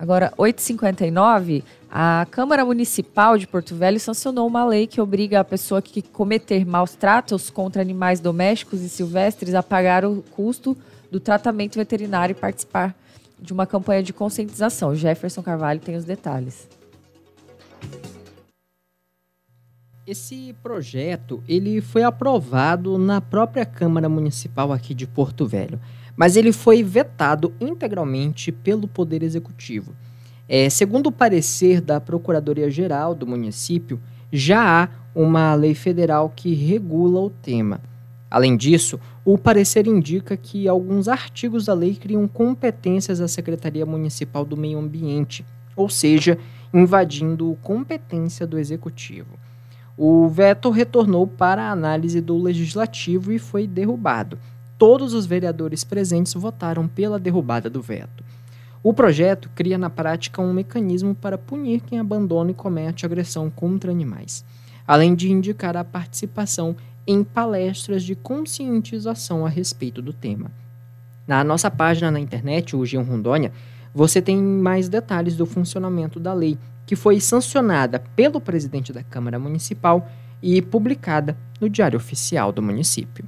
Agora, 8h59, a Câmara Municipal de Porto Velho sancionou uma lei que obriga a pessoa que cometer maus tratos contra animais domésticos e silvestres a pagar o custo do tratamento veterinário e participar de uma campanha de conscientização. Jefferson Carvalho tem os detalhes. Esse projeto ele foi aprovado na própria Câmara Municipal aqui de Porto Velho mas ele foi vetado integralmente pelo Poder Executivo. É, segundo o parecer da Procuradoria-Geral do município, já há uma lei federal que regula o tema. Além disso, o parecer indica que alguns artigos da lei criam competências à Secretaria Municipal do Meio Ambiente, ou seja, invadindo competência do Executivo. O veto retornou para a análise do Legislativo e foi derrubado todos os vereadores presentes votaram pela derrubada do veto. O projeto cria na prática um mecanismo para punir quem abandona e comete agressão contra animais, além de indicar a participação em palestras de conscientização a respeito do tema. Na nossa página na internet, o Geão Rondônia, você tem mais detalhes do funcionamento da lei, que foi sancionada pelo presidente da Câmara Municipal e publicada no Diário Oficial do município.